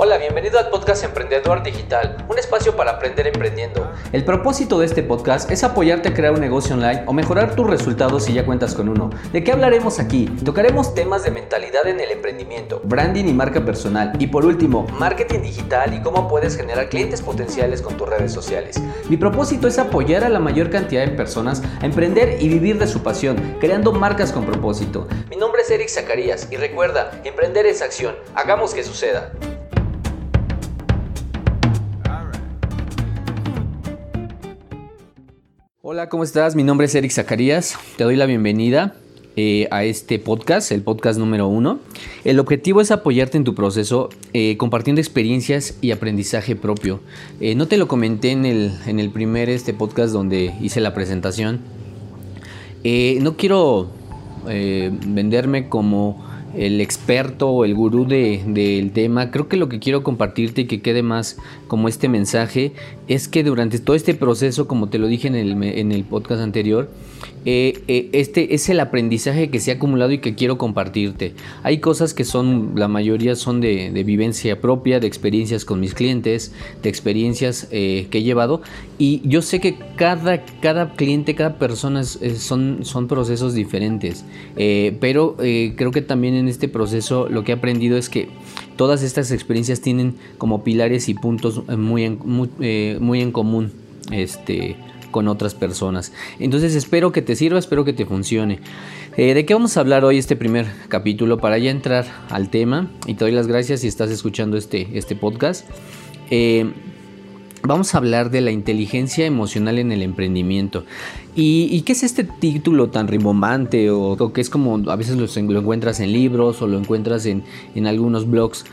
Hola, bienvenido al podcast Emprendedor Digital, un espacio para aprender emprendiendo. El propósito de este podcast es apoyarte a crear un negocio online o mejorar tus resultados si ya cuentas con uno. ¿De qué hablaremos aquí? Tocaremos temas de mentalidad en el emprendimiento, branding y marca personal y por último, marketing digital y cómo puedes generar clientes potenciales con tus redes sociales. Mi propósito es apoyar a la mayor cantidad de personas a emprender y vivir de su pasión, creando marcas con propósito. Mi nombre es Eric Zacarías y recuerda, emprender es acción. Hagamos que suceda. Hola, ¿cómo estás? Mi nombre es Eric Zacarías. Te doy la bienvenida eh, a este podcast, el podcast número uno. El objetivo es apoyarte en tu proceso eh, compartiendo experiencias y aprendizaje propio. Eh, no te lo comenté en el, en el primer este podcast donde hice la presentación. no quiero venderme como el experto o el gurú del tema, creo que lo que quiero compartirte y que quede más como este mensaje es que durante todo este proceso, como te lo dije en el, en el podcast anterior, eh, eh, este es el aprendizaje que se ha acumulado y que quiero compartirte. Hay cosas que son, la mayoría son de, vivencia propia, de experiencias con mis clientes, de experiencias eh, que he llevado y yo sé que cada, cada cliente, cada persona son, son procesos diferentes, pero creo que también en este proceso lo que he aprendido es que todas estas experiencias tienen como pilares y puntos muy muy, muy en común. Este, con otras personas. Entonces espero que te sirva, espero que te funcione. Eh, ¿De qué vamos a hablar hoy este primer capítulo? Para ya entrar al tema, y te doy las gracias si estás escuchando este, este podcast. Eh, vamos a hablar de la inteligencia emocional en el emprendimiento. ¿Y, qué es este título tan rimbombante o, que es como a veces lo, encuentras en libros o lo encuentras en, algunos blogs?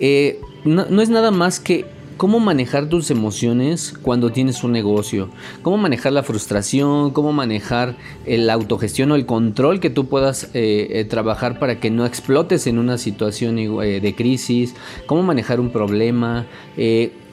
Eh, no es nada más que cómo manejar tus emociones cuando tienes un negocio, cómo manejar la frustración, cómo manejar la autogestión o el control que tú puedas eh, eh, trabajar para que no explotes en una situación eh, de crisis, cómo manejar un problema,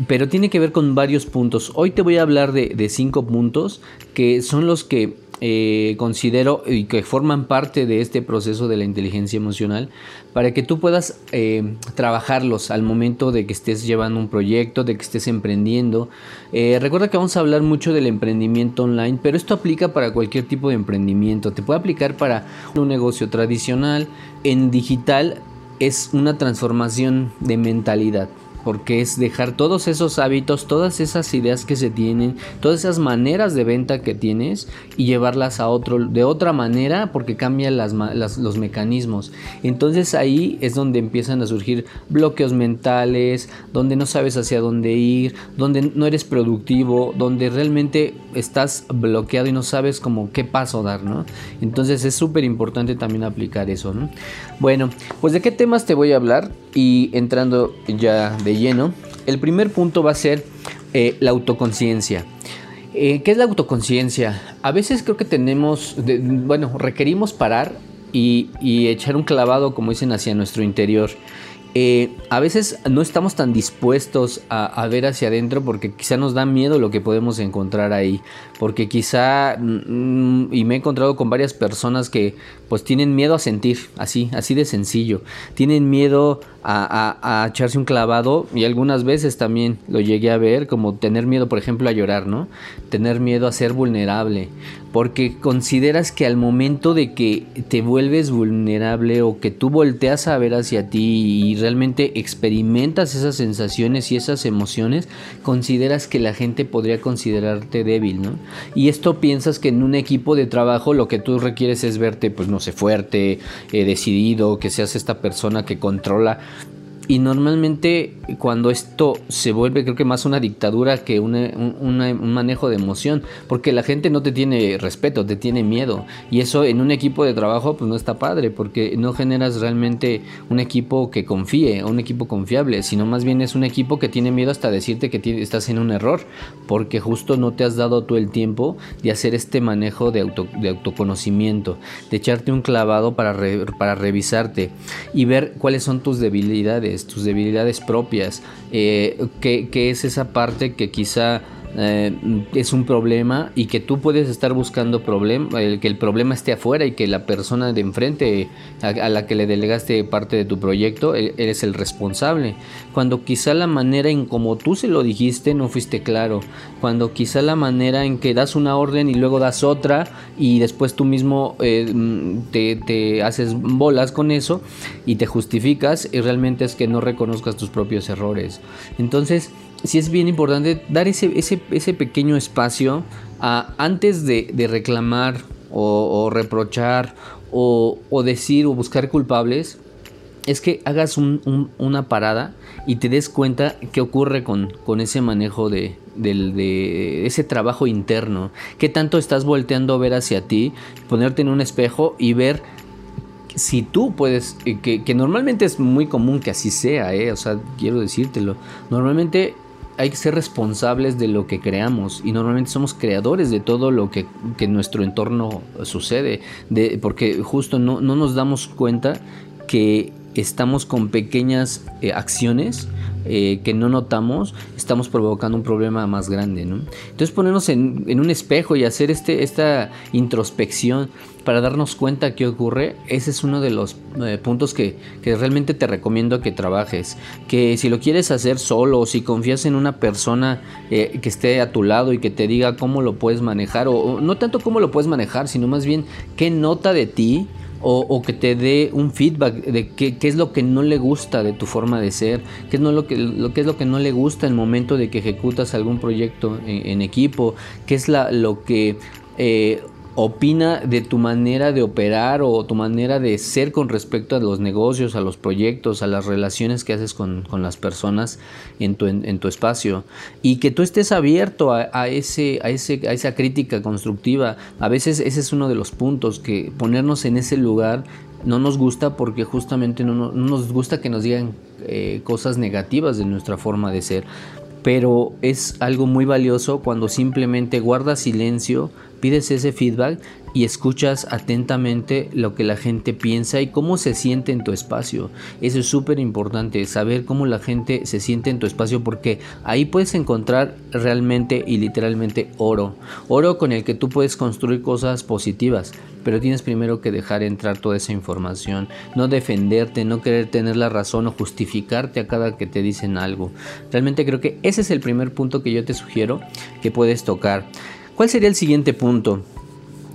pero tiene que ver con varios puntos. Hoy te voy a hablar de cinco puntos que son los que eh, considero y que forman parte de este proceso de la inteligencia emocional para que tú puedas eh, trabajarlos al momento de que estés llevando un proyecto, de que estés emprendiendo. Eh, recuerda que vamos a hablar mucho del emprendimiento online, pero esto aplica para cualquier tipo de emprendimiento. Te puede aplicar para un negocio tradicional, en digital es una transformación de mentalidad porque es dejar todos esos hábitos, todas esas ideas que se tienen, todas esas maneras de venta que tienes y llevarlas a otro de otra manera porque cambian los mecanismos. Entonces ahí es donde empiezan a surgir bloqueos mentales, donde no sabes hacia dónde ir, donde no eres productivo, donde realmente estás bloqueado y no sabes como qué paso dar, ¿no? Entonces es súper importante también aplicar eso, ¿no? Bueno, pues de qué temas te voy a hablar y entrando ya de lleno, el primer punto va a ser eh, la autoconciencia. Eh, ¿Qué es la autoconciencia? A veces creo que tenemos, bueno, requerimos parar y, y, echar un clavado, como dicen, hacia nuestro interior. Eh, a veces no estamos tan dispuestos a, ver hacia adentro porque quizá nos da miedo lo que podemos encontrar ahí. Porque quizá, mm, y me he encontrado con varias personas que pues tienen miedo a sentir, así, así de sencillo. Tienen miedo a, echarse un clavado y algunas veces también lo llegué a ver como tener miedo, por ejemplo, a llorar, ¿no? Tener miedo a ser vulnerable, porque consideras que al momento de que te vuelves vulnerable o que tú volteas a ver hacia ti y realmente experimentas esas sensaciones y esas emociones, consideras que la gente podría considerarte débil, ¿no? Y esto piensas que en un equipo de trabajo lo que tú requieres es verte, pues no sé, fuerte, eh, decidido, que seas esta persona que controla y normalmente cuando esto se vuelve creo que más una dictadura que un manejo de emoción, porque la gente no te tiene respeto, te tiene miedo. Y eso en un equipo de trabajo pues no está padre, porque no generas realmente un equipo que confíe, un equipo confiable, sino más bien es un equipo que tiene miedo hasta decirte que estás en un error, porque justo no te has dado tú el tiempo de hacer este manejo de, de autoconocimiento, de echarte un clavado para, para revisarte y ver cuáles son tus debilidades tus debilidades propias, eh, que, es esa parte que quizá eh, es un problema y que tú puedes estar buscando problema, que el problema esté afuera y que la persona de enfrente a, la que le delegaste parte de tu proyecto e, eres el responsable. Cuando quizá la manera en como tú se lo dijiste no fuiste claro. Cuando quizá la manera en que das una orden y luego das otra y después tú mismo eh, te, te haces bolas con eso y te justificas y realmente es que no reconozcas tus propios errores. Entonces, sí es bien importante dar ese, ese, pequeño espacio antes de, reclamar o, reprochar o, decir o buscar culpables. Es que hagas una parada y te des cuenta qué ocurre con, con ese manejo de, de, ese trabajo interno. Qué tanto estás volteando a ver hacia ti, ponerte en un espejo y ver si tú puedes, eh, que, que, normalmente es muy común que así sea, eh, o sea, quiero decírtelo, normalmente hay que ser responsables de lo que creamos y normalmente somos creadores de todo lo que, en nuestro entorno sucede, de, porque justo no, no nos damos cuenta que estamos con pequeñas eh, acciones eh, que no notamos, estamos provocando un problema más grande. Entonces ponernos en, un espejo y hacer este, esta introspección para darnos cuenta qué ocurre, ese es uno de los eh, puntos que, realmente te recomiendo que trabajes. Que si lo quieres hacer solo o si confías en una persona que esté a tu lado y que te diga cómo lo puedes manejar, o no tanto cómo lo puedes manejar, sino más bien qué nota de ti o, que te dé un feedback de qué, es lo que no le gusta de tu forma de ser, qué es, no lo, que, lo, que es lo que no le gusta en el momento de que ejecutas algún proyecto en, equipo, qué es la, lo que eh, opina de tu manera de operar o tu manera de ser con respecto a los negocios, a los proyectos, a las relaciones que haces con, las personas en tu, en, tu, espacio. Y que tú estés abierto a, ese, a, ese, a esa crítica constructiva. A veces ese es uno de los puntos, que ponernos en ese lugar no nos gusta porque justamente no, nos gusta que nos digan eh, cosas negativas de nuestra forma de ser pero es algo muy valioso cuando simplemente guardas silencio, pides ese feedback y escuchas atentamente lo que la gente piensa y cómo se siente en tu espacio. Eso es súper importante, saber cómo la gente se siente en tu espacio porque ahí puedes encontrar realmente y literalmente oro. Oro con el que tú puedes construir cosas positivas, pero tienes primero que dejar entrar toda esa información, no defenderte, no querer tener la razón o justificarte a cada que te dicen algo. Realmente creo que ese es el primer punto que yo te sugiero que puedes tocar. ¿Cuál sería el siguiente punto?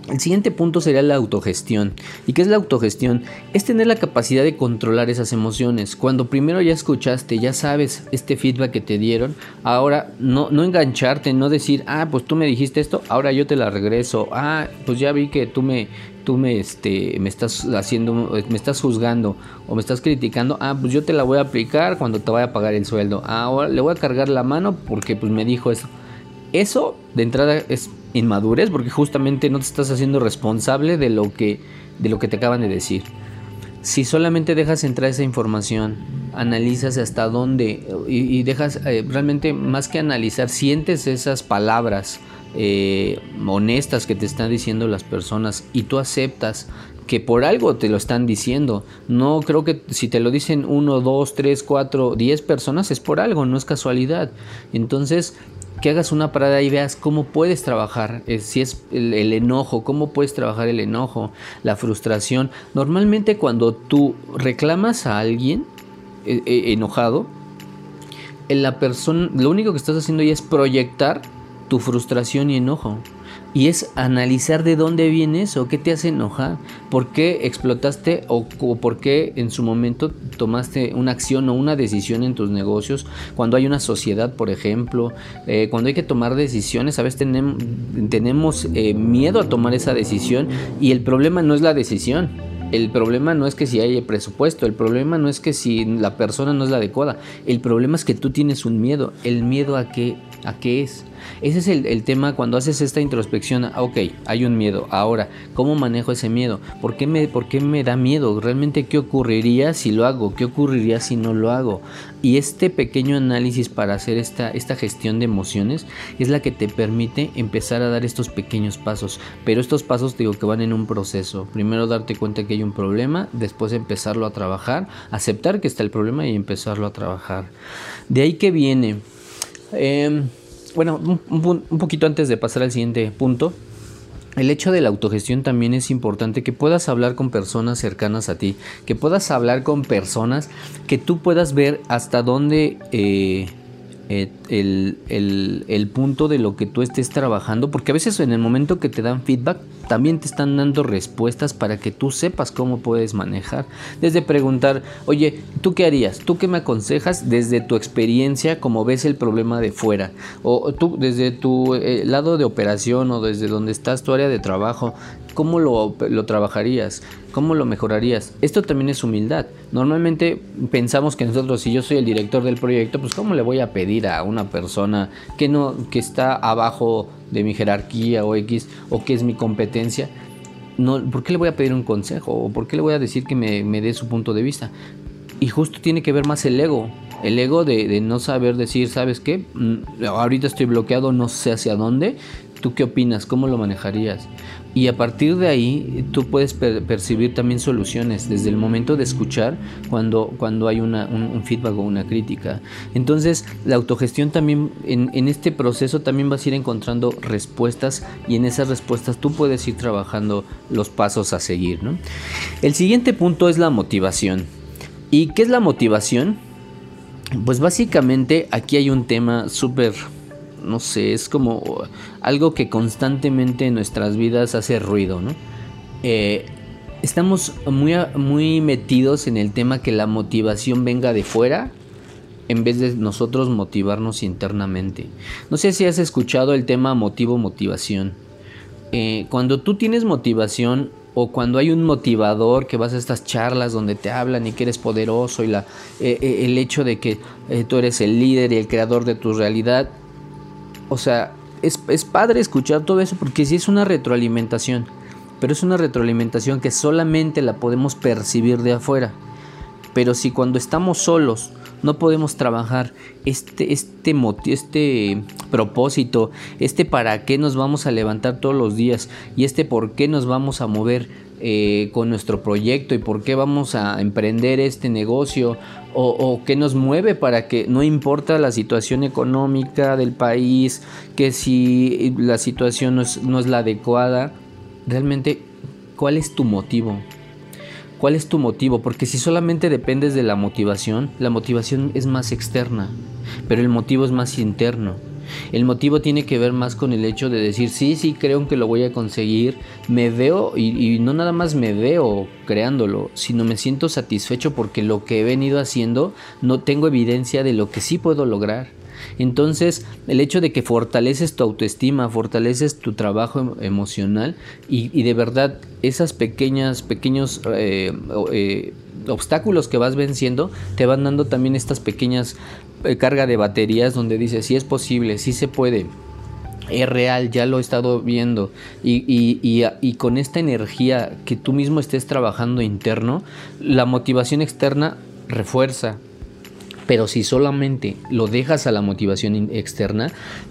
El siguiente punto sería la autogestión. ¿Y qué es la autogestión? Es tener la capacidad de controlar esas emociones. Cuando primero ya escuchaste, ya sabes este feedback que te dieron, ahora no, no engancharte, no decir, ah, pues tú me dijiste esto, ahora yo te la regreso. Ah, pues ya vi que tú me, tú me, este, me estás haciendo, me estás juzgando o me estás criticando, ah, pues yo te la voy a aplicar cuando te vaya a pagar el sueldo. Ah, ahora le voy a cargar la mano porque pues me dijo eso. Eso de entrada es inmadurez porque justamente no te estás haciendo responsable de lo que, de lo que te acaban de decir. Si solamente dejas entrar esa información, analizas hasta dónde y, dejas eh, realmente más que analizar, sientes esas palabras eh, honestas que te están diciendo las personas y tú aceptas que por algo te lo están diciendo. No creo que si te lo dicen uno, dos, tres, cuatro, diez personas es por algo, no es casualidad. Entonces que hagas una parada y veas cómo puedes trabajar, eh, si es el, enojo, cómo puedes trabajar el enojo, la frustración. Normalmente cuando tú reclamas a alguien eh, eh, enojado, en la persona, lo único que estás haciendo ya es proyectar tu frustración y enojo. Y es analizar de dónde viene eso, qué te hace enojar, por qué explotaste o, por qué en su momento tomaste una acción o una decisión en tus negocios. Cuando hay una sociedad, por ejemplo, eh, cuando hay que tomar decisiones, a veces tenemos, eh, miedo a tomar esa decisión y el problema no es la decisión. El problema no es que si hay presupuesto, el problema no es que si la persona no es la adecuada, el problema es que tú tienes un miedo. ¿El miedo a qué, a qué es? Ese es el, tema cuando haces esta introspección. Ah, ok, hay un miedo. Ahora, ¿cómo manejo ese miedo? ¿Por qué, me, ¿Por qué me da miedo? ¿Realmente qué ocurriría si lo hago? ¿Qué ocurriría si no lo hago? Y este pequeño análisis para hacer esta, esta gestión de emociones es la que te permite empezar a dar estos pequeños pasos. Pero estos pasos digo que van en un proceso. Primero darte cuenta que hay un problema, después empezarlo a trabajar, aceptar que está el problema y empezarlo a trabajar. De ahí que viene. Eh, bueno, un, poquito antes de pasar al siguiente punto, el hecho de la autogestión también es importante que puedas hablar con personas cercanas a ti, que puedas hablar con personas que tú puedas ver hasta dónde eh, eh, el, punto de lo que tú estés trabajando, porque a veces en el momento que te dan feedback, también te están dando respuestas para que tú sepas cómo puedes manejar. Desde preguntar, oye, ¿tú qué harías? ¿Tú qué me aconsejas desde tu experiencia, como ves el problema de fuera? O tú desde tu eh, lado de operación o desde donde estás tu área de trabajo, ¿cómo lo, lo trabajarías? ¿Cómo lo mejorarías? Esto también es humildad. Normalmente pensamos que nosotros, si yo soy el director del proyecto, pues ¿cómo le voy a pedir a una persona que no, que está abajo de mi jerarquía o X, o que es mi competencia? No, ¿Por qué le voy a pedir un consejo? ¿O por qué le voy a decir que me, me dé su punto de vista? Y justo tiene que ver más el ego. El ego de, de, no saber decir, ¿sabes qué? Mm, ahorita estoy bloqueado, no sé hacia dónde. ¿Tú qué opinas? ¿Cómo lo manejarías? Y a partir de ahí tú puedes percibir también soluciones desde el momento de escuchar cuando, cuando hay un, feedback o una crítica. Entonces la autogestión también en, en, este proceso también vas a ir encontrando respuestas y en esas respuestas tú puedes ir trabajando los pasos a seguir. ¿no? El siguiente punto es la motivación. ¿Y qué es la motivación? Pues básicamente aquí hay un tema súper no sé, es como algo que constantemente en nuestras vidas hace ruido, ¿no? Eh, estamos muy, muy metidos en el tema que la motivación venga de fuera en vez de nosotros motivarnos internamente. No sé si has escuchado el tema motivo-motivación. Eh, cuando tú tienes motivación o cuando hay un motivador que vas a estas charlas donde te hablan y que eres poderoso y la, eh, el hecho de que tú eres el líder y el creador de tu realidad, o sea, es, padre escuchar todo eso porque sí es una retroalimentación, pero es una retroalimentación que solamente la podemos percibir de afuera. Pero si cuando estamos solos no podemos trabajar este, este, este propósito, este para qué nos vamos a levantar todos los días y este por qué nos vamos a mover eh, con nuestro proyecto y por qué vamos a emprender este negocio o, qué nos mueve para que no importa la situación económica del país, que si la situación no es, no es la adecuada, realmente, ¿cuál es tu motivo? ¿Cuál es tu motivo? Porque si solamente dependes de la motivación, la motivación es más externa, pero el motivo es más interno. El motivo tiene que ver más con el hecho de decir, sí, sí, creo que lo voy a conseguir, me veo y, no nada más me veo creándolo, sino me siento satisfecho porque lo que he venido haciendo no tengo evidencia de lo que sí puedo lograr. Entonces, el hecho de que fortaleces tu autoestima, fortaleces tu trabajo em, emocional y, de verdad esas pequeñas, pequeños eh, eh, obstáculos que vas venciendo te van dando también estas pequeñas eh, carga de baterías donde dice si es posible, si se puede. Es real, ya lo he estado viendo. Y, y, con esta energía que tú mismo estés trabajando interno, la motivación externa refuerza, pero si solamente lo dejas a la motivación externa,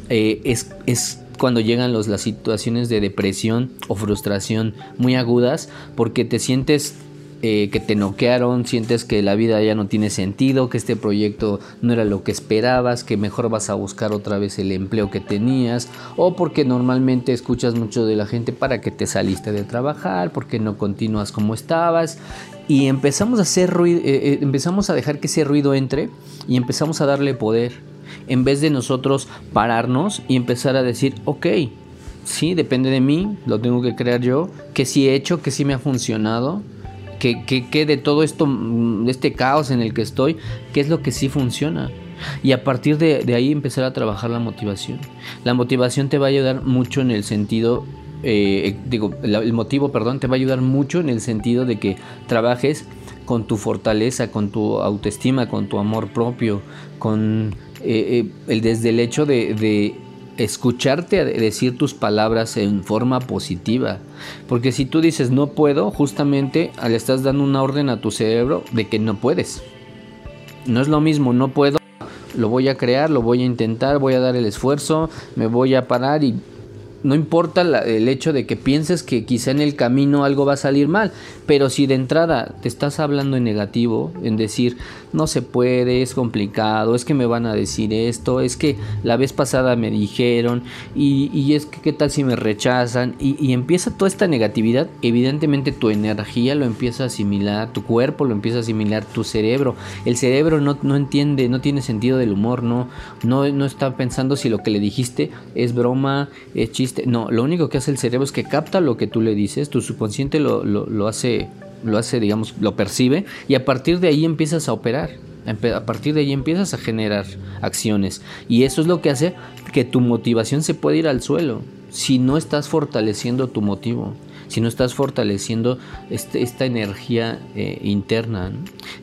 eh, es, es, cuando llegan los, las situaciones de depresión o frustración muy agudas porque te sientes eh, que te noquearon, sientes que la vida ya no tiene sentido, que este proyecto no era lo que esperabas, que mejor vas a buscar otra vez el empleo que tenías, o porque normalmente escuchas mucho de la gente para que te saliste de trabajar, porque no continúas como estabas, y empezamos a hacer eh, eh, empezamos a dejar que ese ruido entre y empezamos a darle poder, en vez de nosotros pararnos y empezar a decir, ok, sí, depende de mí, lo tengo que crear yo, que sí he hecho, que sí me ha funcionado, que, de todo esto, mm, este caos en el que estoy, qué es lo que sí funciona. Y a partir de, ahí empezar a trabajar la motivación. La motivación te va a ayudar mucho en el sentido, eh, digo, el motivo, perdón, te va a ayudar mucho en el sentido de que trabajes con tu fortaleza, con tu autoestima, con tu amor propio, con eh, eh, el, desde el hecho de escucharte decir tus palabras en forma positiva. Porque si tú dices no puedo, justamente le estás dando una orden a tu cerebro de que no puedes. No es lo mismo, no puedo, lo voy a crear, lo voy a intentar, voy a dar el esfuerzo, me voy a parar y no importa el hecho de que pienses que quizá en el camino algo va a salir mal, pero si de entrada te estás hablando en negativo, en decir, no se puede, es complicado, es que me van a decir esto, es que la vez pasada me dijeron, y, es que qué tal si me rechazan, y, empieza toda esta negatividad, evidentemente tu energía lo empieza a asimilar, tu cuerpo lo empieza a asimilar, tu cerebro, el cerebro no, no entiende, no tiene sentido del humor, no, no, no está pensando si lo que le dijiste es broma, es chiste, no, lo único que hace el cerebro es que capta lo que tú le dices, tu subconsciente lo, lo, hace, lo hace, digamos, lo percibe y a partir de ahí empiezas a operar. A partir de ahí empiezas a generar acciones. Y eso es lo que hace que tu motivación se pueda ir al suelo. Si no estás fortaleciendo tu motivo si no estás fortaleciendo este, esta energía eh, interna.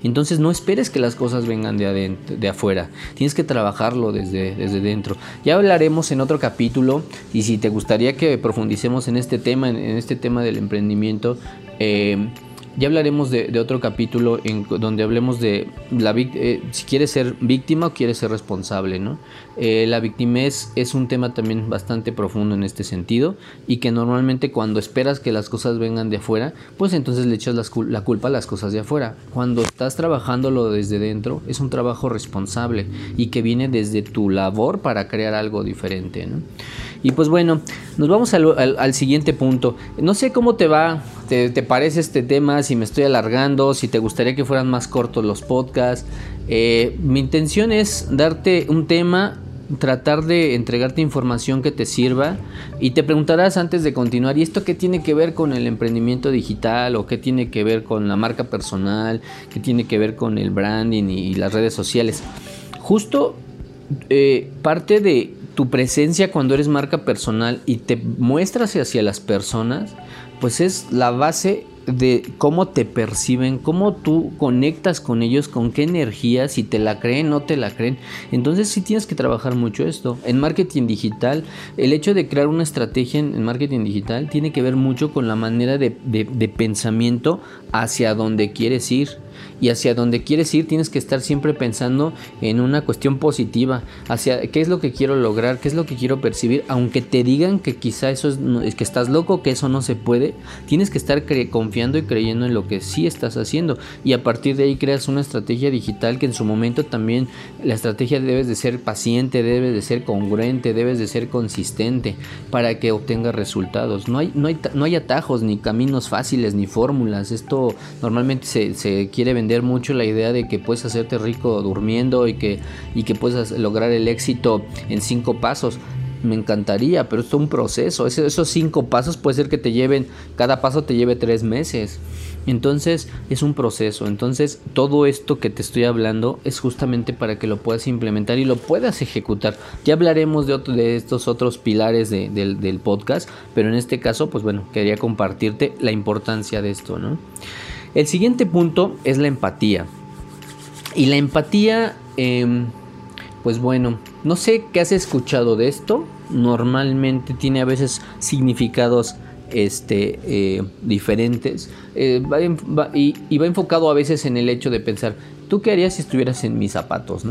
Entonces no esperes que las cosas vengan de, adentro, de afuera, tienes que trabajarlo desde, desde dentro. Ya hablaremos en otro capítulo y si te gustaría que profundicemos en este tema, en, este tema del emprendimiento, eh, ya hablaremos de, otro capítulo en donde hablemos de la eh, si quieres ser víctima o quieres ser responsable, ¿no? Eh, la victimez es un tema también bastante profundo en este sentido y que normalmente cuando esperas que las cosas vengan de afuera, pues entonces le echas la culpa a las cosas de afuera. Cuando estás trabajándolo desde dentro, es un trabajo responsable y que viene desde tu labor para crear algo diferente, ¿no? Y pues bueno, nos vamos al, siguiente punto. No sé cómo te va, te, parece este tema, si me estoy alargando, si te gustaría que fueran más cortos los podcasts. Eh, mi intención es darte un tema, tratar de entregarte información que te sirva y te preguntarás antes de continuar, ¿y esto qué tiene que ver con el emprendimiento digital o qué tiene que ver con la marca personal, qué tiene que ver con el branding y las redes sociales? Justo eh, parte de tu presencia cuando eres marca personal y te muestras hacia las personas, pues es la base de cómo te perciben, cómo tú conectas con ellos, con qué energía, si te la creen, no te la creen. Entonces sí tienes que trabajar mucho esto. En marketing digital, el hecho de crear una estrategia en, marketing digital tiene que ver mucho con la manera de, de pensamiento hacia donde quieres ir y hacia donde quieres ir tienes que estar siempre pensando en una cuestión positiva, hacia qué es lo que quiero lograr, qué es lo que quiero percibir, aunque te digan que quizá eso es, que estás loco, que eso no se puede, tienes que estar confiando y creyendo en lo que sí estás haciendo y a partir de ahí creas una estrategia digital que en su momento también la estrategia debes de ser paciente, debes de ser congruente, debes de ser consistente para que obtengas resultados. No hay, no hay, no hay atajos ni caminos fáciles ni fórmulas. Esto normalmente se, se quiere vender mucho la idea de que puedes hacerte rico durmiendo y que, y que puedes lograr el éxito en cinco pasos. Me encantaría, pero esto es un proceso. esos cinco pasos puede ser que te lleven, cada paso te lleve tres meses. Entonces es un proceso. Entonces todo esto que te estoy hablando es justamente para que lo puedas implementar y lo puedas ejecutar. Ya hablaremos de, de estos otros pilares del, del, podcast, pero en este caso, pues bueno, quería compartirte la importancia de esto, ¿no? El siguiente punto es la empatía. Y la empatía, em, pues bueno, no sé qué has escuchado de esto. Normalmente tiene a veces significados este, eh, diferentes. Eh, y, va enfocado a veces en el hecho de pensar, ¿tú qué harías si estuvieras en mis zapatos?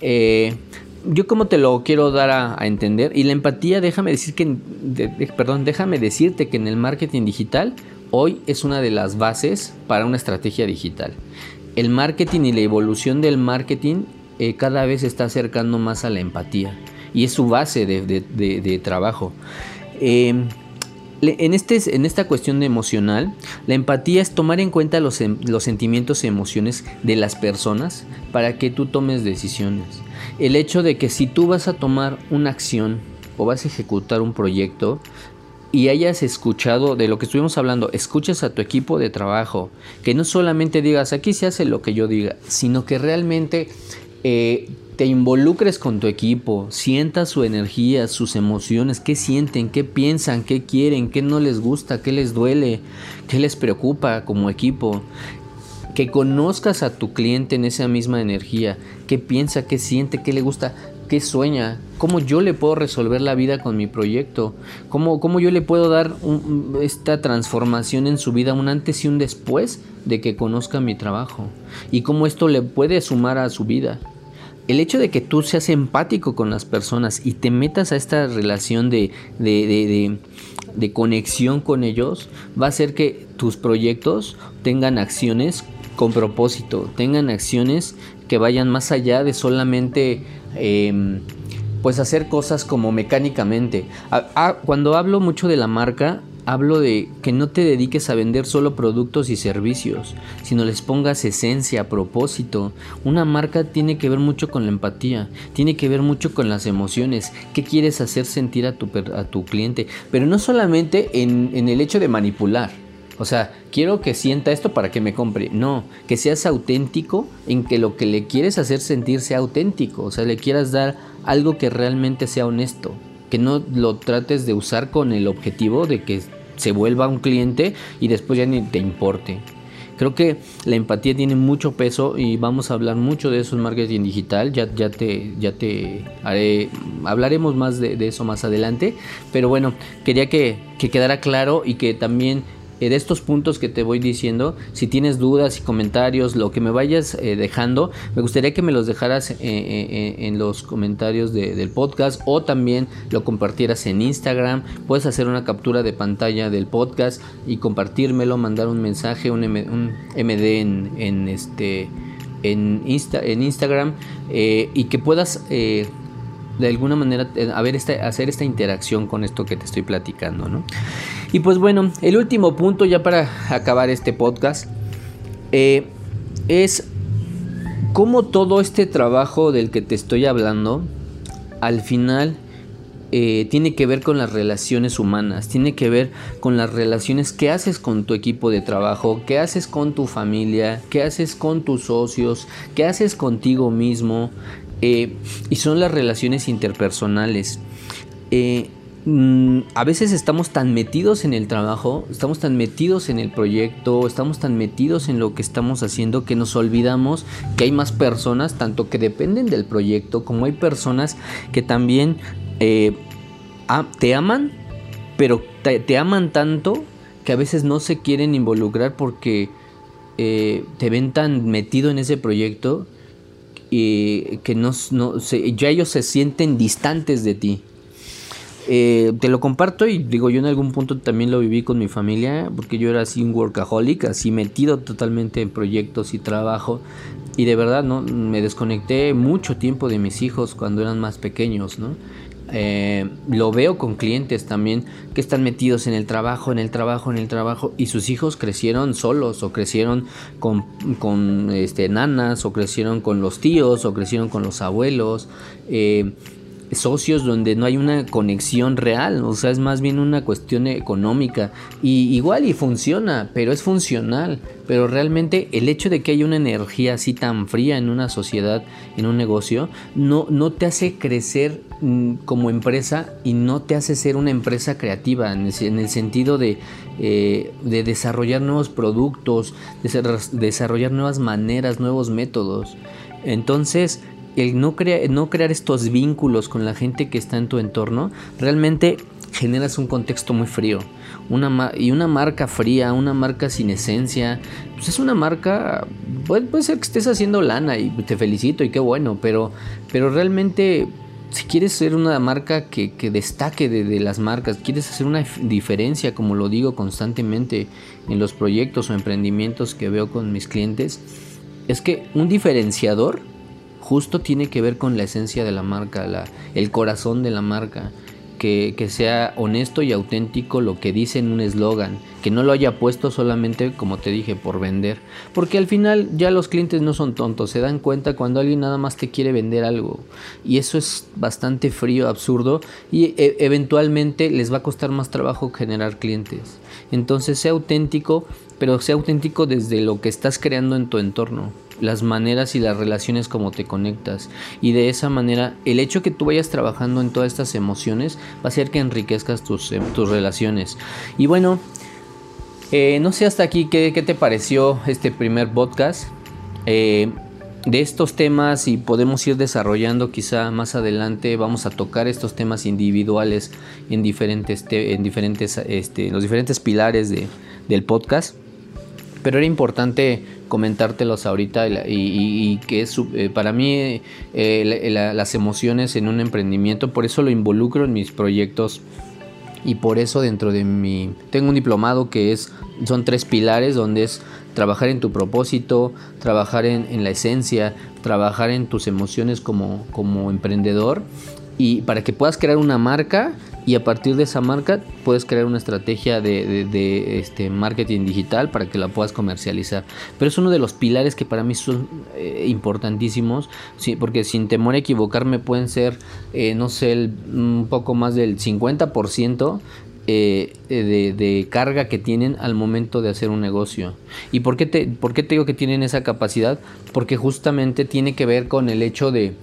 Eh, yo como te lo quiero dar a, entender. Y la empatía, déjame decir que, perdón, déjame decirte que en el marketing digital hoy es una de las bases para una estrategia digital. El marketing y la evolución del marketing eh, cada vez está acercando más a la empatía y es su base de, trabajo. Em, en, este, en, esta cuestión emocional, la empatía es tomar en cuenta los, los, sentimientos y emociones de las personas para que tú tomes decisiones. El hecho de que si tú vas a tomar una acción o vas a ejecutar un proyecto, y hayas escuchado de lo que estuvimos hablando, escuches a tu equipo de trabajo, que no solamente digas aquí se hace lo que yo diga, sino que realmente eh, te involucres con tu equipo, sientas su energía, sus emociones, qué sienten, qué piensan, qué quieren, qué no les gusta, qué les duele, qué les preocupa como equipo. Que conozcas a tu cliente en esa misma energía, qué piensa, qué siente, qué le gusta qué sueña, cómo yo le puedo resolver la vida con mi proyecto, cómo, cómo yo le puedo dar esta transformación en su vida, un antes y un después de que conozca mi trabajo, y cómo esto le puede sumar a su vida. el hecho de que tú seas empático con las personas y te metas a esta relación de, de, de, conexión con ellos, va a hacer que tus proyectos tengan acciones con propósito, tengan acciones que vayan más allá de solamente em, pues hacer cosas como mecánicamente. cuando hablo mucho de la marca, hablo de que no te dediques a vender solo productos y servicios, sino les pongas esencia, propósito. Una marca tiene que ver mucho con la empatía, tiene que ver mucho con las emociones, qué quieres hacer sentir a tu, a tu cliente, pero no solamente en, en el hecho de manipular. O sea, quiero que sienta esto para que me compre. No, que seas auténtico en que lo que le quieres hacer sentir sea auténtico. O sea, le quieras dar algo que realmente sea honesto que no lo trates de usar con el objetivo de que se vuelva un cliente y después ya ni te importe. Creo que la empatía tiene mucho peso y vamos a hablar mucho de eso en marketing digital. Ya, ya te, ya te hablaremos más de, eso más adelante. Pero bueno, quería que, que quedara claro y que también eh, de estos puntos que te voy diciendo. Si tienes dudas y comentarios, lo que me vayas eh, dejando, me gustaría que me los dejaras eh, en los comentarios del podcast o también lo compartieras en Instagram. Puedes hacer una captura de pantalla del podcast y compartírmelo, mandar un mensaje, un, MD en, este en, en Instagram y que puedas de alguna manera hacer esta interacción con esto que te estoy platicando, ¿no? Y pues bueno, el último punto ya para acabar este podcast eh, es cómo todo este trabajo del que te estoy hablando al final eh, tiene que ver con las relaciones humanas, tiene que ver con las relaciones que haces con tu equipo de trabajo, que haces con tu familia, que haces con tus socios, que haces contigo mismo, eh, y son las relaciones interpersonales. Mm, a veces estamos tan metidos en el trabajo, estamos tan metidos en el proyecto, estamos tan metidos en lo que estamos haciendo que nos olvidamos que hay más personas, tanto que dependen del proyecto, como hay personas que también eh, te aman, pero te, aman tanto que a veces no se quieren involucrar porque eh, te ven tan metido en ese proyecto y que no, ya ellos se sienten distantes de ti. Eh, te lo comparto y digo, yo en algún punto también lo viví con mi familia, porque yo era así un workaholic, así metido totalmente en proyectos y trabajo. Y de verdad, ¿no? Me desconecté mucho tiempo de mis hijos cuando eran más pequeños, ¿no? Eh, lo veo con clientes también que están metidos en el trabajo, en el trabajo, en el trabajo y sus hijos crecieron solos o crecieron con, este, nanas o crecieron con los tíos o crecieron con los abuelos. Eh, socios donde no hay una conexión real, o sea, es más bien una cuestión económica. Y igual y funciona, pero es funcional. Pero realmente el hecho de que haya una energía así tan fría en una sociedad, en un negocio, no, no te hace crecer como empresa y no te hace ser una empresa creativa en el, sentido de, eh, de, desarrollar nuevos productos, de desarrollar nuevas maneras, nuevos métodos. Entonces, el no, no crear estos vínculos con la gente que está en tu entorno, realmente generas un contexto muy frío. Una y una marca fría, una marca sin esencia, pues es una marca, puede, ser que estés haciendo lana y te felicito y qué bueno, pero, pero realmente si quieres ser una marca que, destaque de, de, las marcas, quieres hacer una diferencia, como lo digo constantemente en los proyectos o emprendimientos que veo con mis clientes, es que un diferenciador justo tiene que ver con la esencia de la marca, la, el corazón de la marca. Que, sea honesto y auténtico lo que dice en un eslogan, que no lo haya puesto solamente, como te dije, por vender. Porque al final ya los clientes no son tontos, se dan cuenta cuando alguien nada más te quiere vender algo. Y eso es bastante frío, absurdo, y e, eventualmente les va a costar más trabajo generar clientes. Entonces sea auténtico, pero sea auténtico desde lo que estás creando en tu entorno las maneras y las relaciones como te conectas. Y de esa manera, el hecho que tú vayas trabajando en todas estas emociones va a hacer que enriquezcas tus, eh, tus relaciones. Y bueno, eh, no sé hasta aquí qué, te pareció este primer podcast. Eh, de estos temas y podemos ir desarrollando quizá más adelante vamos a tocar estos temas individuales en diferentes en diferentes este, los diferentes pilares de, del podcast pero era importante comentártelos ahorita y, que es eh, para mí eh, las emociones en un emprendimiento, por eso lo involucro en mis proyectos y por eso dentro de mi tengo un diplomado que es son tres pilares donde es trabajar en tu propósito, trabajar en, en la esencia, trabajar en tus emociones como, como emprendedor y para que puedas crear una marca y a partir de esa marca puedes crear una estrategia de, este marketing digital para que la puedas comercializar. Pero es uno de los pilares que para mí son eh, importantísimos, sí, porque sin temor a equivocarme pueden ser, eh, no sé, un poco más del 50%. Eh, de, de, carga que tienen al momento de hacer un negocio. ¿Y por qué, te, por qué te digo que tienen esa capacidad? Porque justamente tiene que ver con el hecho de,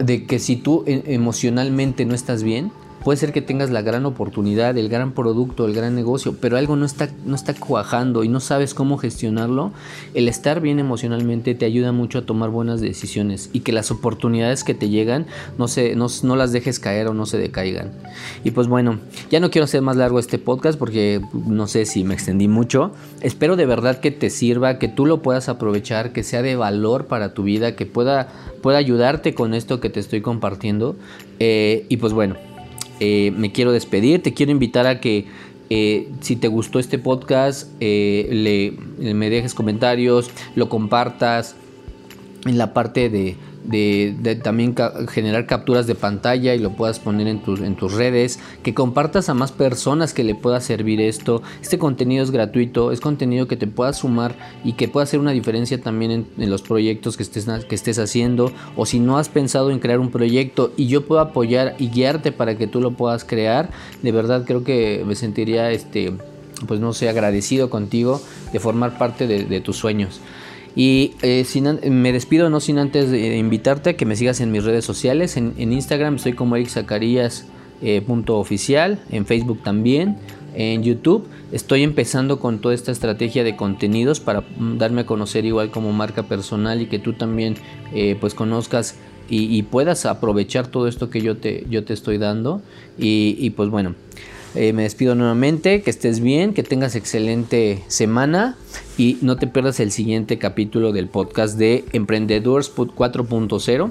de que si tú emocionalmente no estás bien, Puede ser que tengas la gran oportunidad, el gran producto, el gran negocio, pero algo no está, no está cuajando y no sabes cómo gestionarlo. El estar bien emocionalmente te ayuda mucho a tomar buenas decisiones y que las oportunidades que te llegan no, se, no, no las dejes caer o no se decaigan. Y pues bueno, ya no quiero hacer más largo este podcast porque no sé si me extendí mucho. Espero de verdad que te sirva, que tú lo puedas aprovechar, que sea de valor para tu vida, que pueda, pueda ayudarte con esto que te estoy compartiendo. Eh, y pues bueno. Eh, me quiero despedir, te quiero invitar a que eh, si te gustó este podcast, eh, le, me dejes comentarios, lo compartas en la parte de de, también generar capturas de pantalla y lo puedas poner en, en tus redes, que compartas a más personas que le pueda servir esto. Este contenido es gratuito, es contenido que te pueda sumar y que pueda hacer una diferencia también en, los proyectos que estés, que estés haciendo. O si no has pensado en crear un proyecto y yo puedo apoyar y guiarte para que tú lo puedas crear, de verdad creo que me sentiría este pues no sé, agradecido contigo de formar parte de tus sueños. Y eh, me despido no sin antes de invitarte a que me sigas en mis redes sociales. En, Instagram estoy como Eric eh, oficial, en Facebook también, en YouTube. Estoy empezando con toda esta estrategia de contenidos para mm, darme a conocer igual como marca personal y que tú también eh, pues conozcas y, puedas aprovechar todo esto que yo te, yo te estoy dando. y pues bueno. Eh, me despido nuevamente, que estés bien, que tengas excelente semana y no te pierdas el siguiente capítulo del podcast de Emprendedores 4.0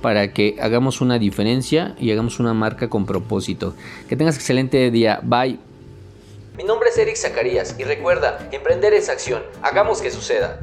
para que hagamos una diferencia y hagamos una marca con propósito. Que tengas excelente día. Bye. Mi nombre es Eric Zacarías y recuerda, emprender es acción. Hagamos que suceda.